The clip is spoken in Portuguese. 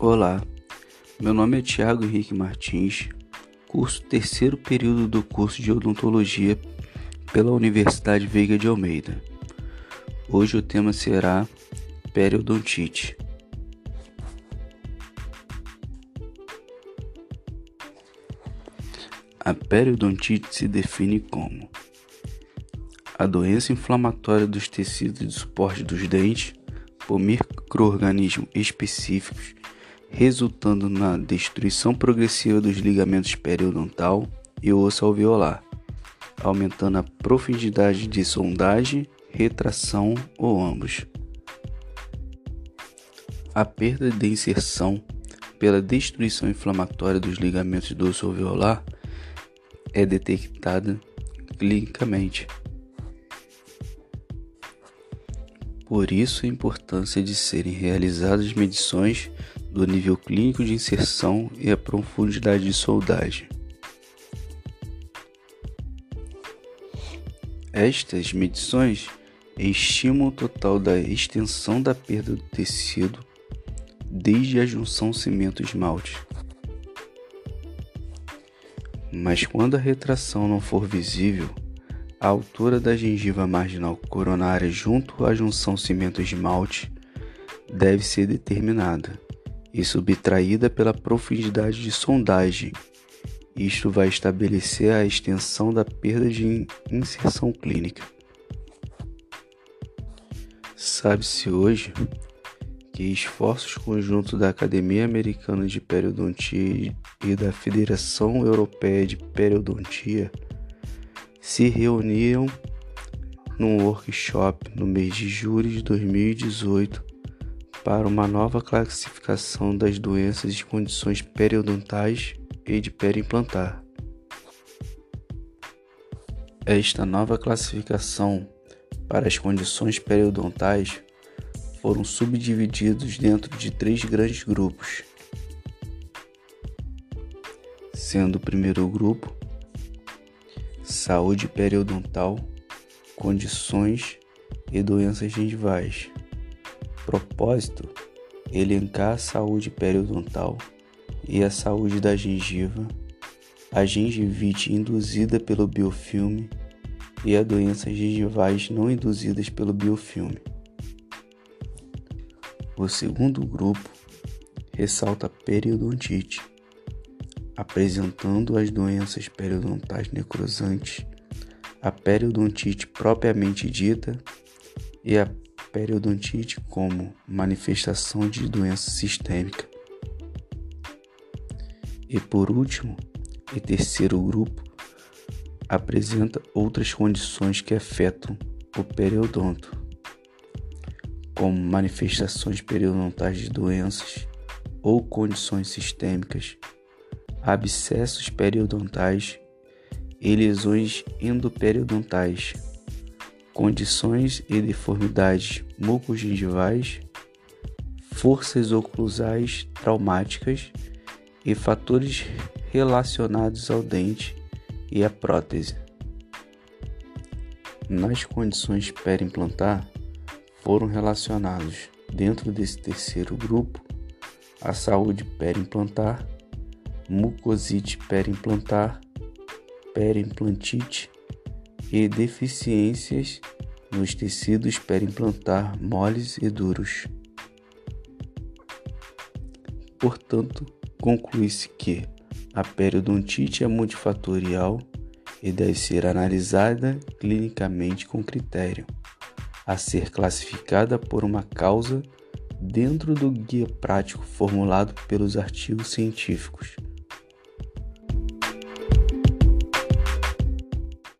Olá, meu nome é Tiago Henrique Martins, curso terceiro período do curso de odontologia pela Universidade Veiga de Almeida. Hoje o tema será periodontite. A periodontite se define como a doença inflamatória dos tecidos de suporte dos dentes por microorganismos específicos resultando na destruição progressiva dos ligamentos periodontal e osso alveolar, aumentando a profundidade de sondagem, retração ou ambos. A perda de inserção pela destruição inflamatória dos ligamentos do osso alveolar é detectada clinicamente. Por isso a importância de serem realizadas medições do nível clínico de inserção e a profundidade de soldagem. Estas medições estimam o total da extensão da perda do tecido desde a junção cimento-esmalte. Mas quando a retração não for visível, a altura da gengiva marginal coronária junto à junção cimento-esmalte deve ser determinada e subtraída pela profundidade de sondagem. Isto vai estabelecer a extensão da perda de inserção clínica. Sabe-se hoje que esforços conjuntos da Academia Americana de Periodontia e da Federação Europeia de Periodontia se reuniram num workshop no mês de julho de 2018 para uma nova classificação das doenças e condições periodontais e de periimplantar. Esta nova classificação para as condições periodontais foram subdivididos dentro de três grandes grupos, sendo o primeiro grupo saúde periodontal, condições e doenças gengivais propósito, elencar a saúde periodontal e a saúde da gengiva, a gengivite induzida pelo biofilme e a doenças gengivais não induzidas pelo biofilme. O segundo grupo ressalta a periodontite, apresentando as doenças periodontais necrosantes, a periodontite propriamente dita e a periodontite como manifestação de doença sistêmica. E por último, e terceiro grupo, apresenta outras condições que afetam o periodonto, como manifestações periodontais de doenças ou condições sistêmicas, abscessos periodontais e lesões endoperiodontais condições e deformidades mucogengivais, forças oclusais traumáticas e fatores relacionados ao dente e à prótese. Nas condições perimplantar, foram relacionados dentro desse terceiro grupo a saúde perimplantar, mucosite perimplantar, perimplantite e deficiências nos tecidos perimplantar moles e duros. Portanto, conclui-se que a periodontite é multifatorial e deve ser analisada clinicamente com critério, a ser classificada por uma causa dentro do guia prático formulado pelos artigos científicos.